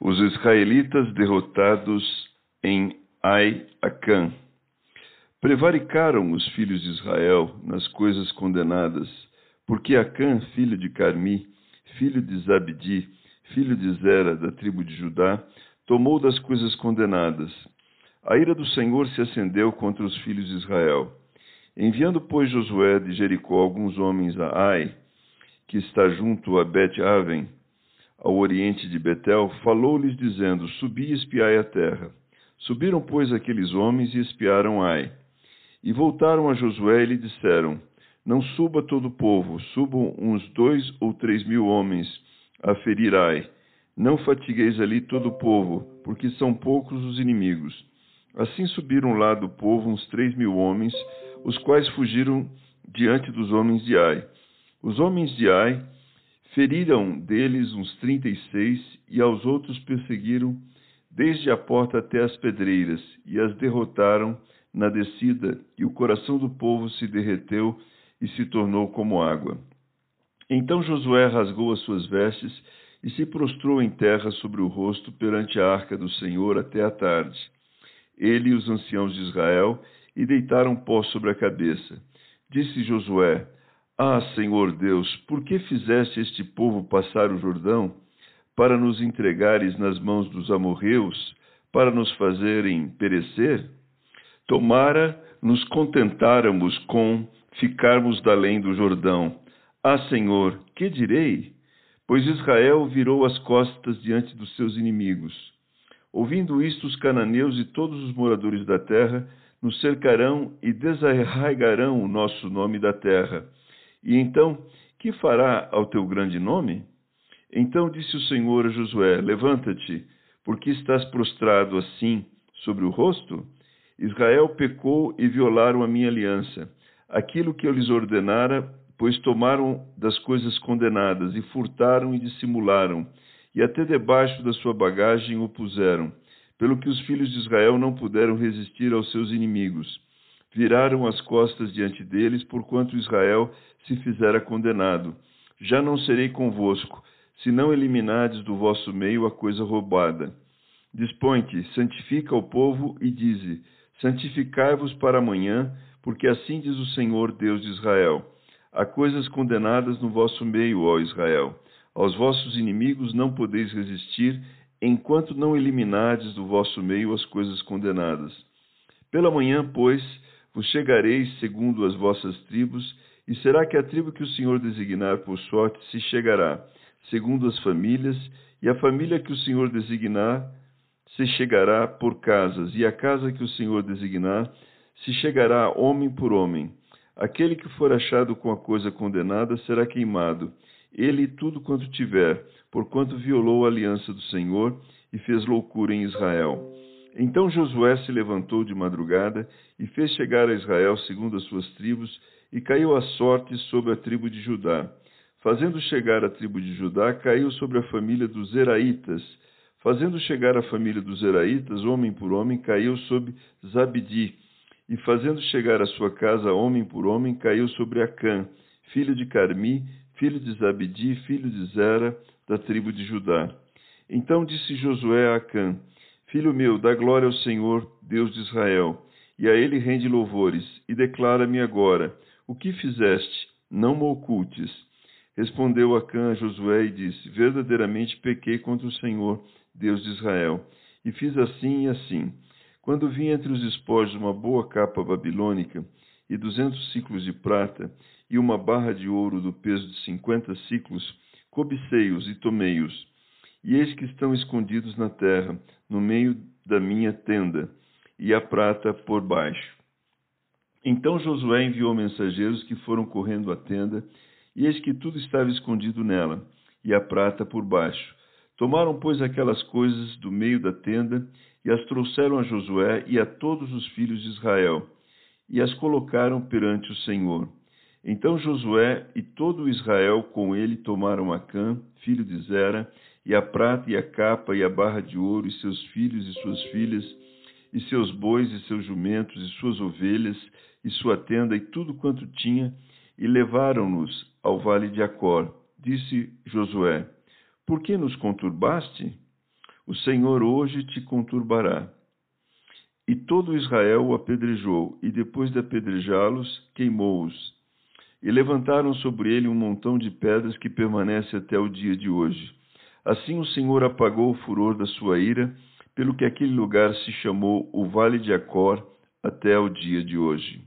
Os israelitas derrotados em Ai-Acã. Prevaricaram os filhos de Israel nas coisas condenadas, porque Acã, filho de Carmi, filho de Zabdi, filho de Zera, da tribo de Judá, tomou das coisas condenadas. A ira do Senhor se acendeu contra os filhos de Israel. Enviando, pois, Josué de Jericó alguns homens a Ai, que está junto a Bet-Aven, ao oriente de Betel, falou-lhes dizendo: Subi e espiai a terra. Subiram, pois, aqueles homens e espiaram Ai. E voltaram a Josué e lhe disseram: Não suba todo o povo, subam uns dois ou três mil homens a ferir Ai. Não fatigueis ali todo o povo, porque são poucos os inimigos. Assim subiram lá do povo uns três mil homens, os quais fugiram diante dos homens de Ai. Os homens de Ai feriram deles uns trinta e seis, e aos outros perseguiram desde a porta até as pedreiras, e as derrotaram na descida, e o coração do povo se derreteu e se tornou como água. Então Josué rasgou as suas vestes e se prostrou em terra sobre o rosto perante a arca do Senhor até a tarde. Ele e os anciãos de Israel e deitaram pó sobre a cabeça. Disse Josué: ah, Senhor Deus, por que fizeste este povo passar o Jordão para nos entregares nas mãos dos amorreus, para nos fazerem perecer? Tomara nos contentáramos com ficarmos da além do Jordão. Ah, Senhor, que direi? Pois Israel virou as costas diante dos seus inimigos. Ouvindo isto, os cananeus e todos os moradores da terra nos cercarão e desarraigarão o nosso nome da terra e então, que fará ao teu grande nome? Então disse o Senhor a Josué: Levanta-te, porque estás prostrado assim sobre o rosto? Israel pecou e violaram a minha aliança, aquilo que eu lhes ordenara, pois tomaram das coisas condenadas e furtaram e dissimularam, e até debaixo da sua bagagem o puseram, pelo que os filhos de Israel não puderam resistir aos seus inimigos. Viraram as costas diante deles, porquanto Israel se fizera condenado. Já não serei convosco, se não eliminardes do vosso meio a coisa roubada. Dispõe-te, santifica o povo e dize: Santificai-vos para amanhã, porque assim diz o Senhor Deus de Israel: Há coisas condenadas no vosso meio, ó Israel. Aos vossos inimigos não podeis resistir, enquanto não eliminardes do vosso meio as coisas condenadas. Pela manhã, pois, vos chegareis segundo as vossas tribos, e será que a tribo que o Senhor designar por sorte se chegará, segundo as famílias, e a família que o Senhor designar se chegará por casas, e a casa que o Senhor designar se chegará homem por homem. Aquele que for achado com a coisa condenada será queimado, ele e tudo quanto tiver, porquanto violou a aliança do Senhor e fez loucura em Israel. Então Josué se levantou de madrugada e fez chegar a Israel segundo as suas tribos e caiu a sorte sobre a tribo de Judá. Fazendo chegar a tribo de Judá, caiu sobre a família dos Zeraitas. Fazendo chegar a família dos Zeraitas, homem por homem, caiu sobre Zabdi. E fazendo chegar a sua casa, homem por homem, caiu sobre Acã, filho de Carmi, filho de Zabdi, filho de Zera, da tribo de Judá. Então disse Josué a Acã: Filho meu, dá glória ao Senhor, Deus de Israel, e a ele rende louvores, e declara-me agora o que fizeste? Não me ocultes. Respondeu Acã a Josué e disse: Verdadeiramente pequei contra o Senhor, Deus de Israel, e fiz assim e assim. Quando vi entre os espojos uma boa capa babilônica e duzentos ciclos de prata e uma barra de ouro do peso de cinquenta ciclos, cobicei-os e tomei-os. E eis que estão escondidos na terra, no meio da minha tenda, e a prata por baixo. Então Josué enviou mensageiros que foram correndo à tenda, e eis que tudo estava escondido nela, e a prata por baixo. Tomaram, pois, aquelas coisas do meio da tenda e as trouxeram a Josué e a todos os filhos de Israel, e as colocaram perante o Senhor. Então Josué e todo Israel com ele tomaram Acã, filho de Zera, e a prata e a capa e a barra de ouro, e seus filhos e suas filhas, e seus bois e seus jumentos, e suas ovelhas, e sua tenda, e tudo quanto tinha, e levaram-nos ao vale de Acor. Disse Josué: Por que nos conturbaste? O Senhor hoje te conturbará. E todo Israel o apedrejou, e depois de apedrejá-los, queimou-os. E levantaram sobre ele um montão de pedras que permanece até o dia de hoje. Assim o Senhor apagou o furor da sua ira, pelo que aquele lugar se chamou o Vale de Acor até o dia de hoje.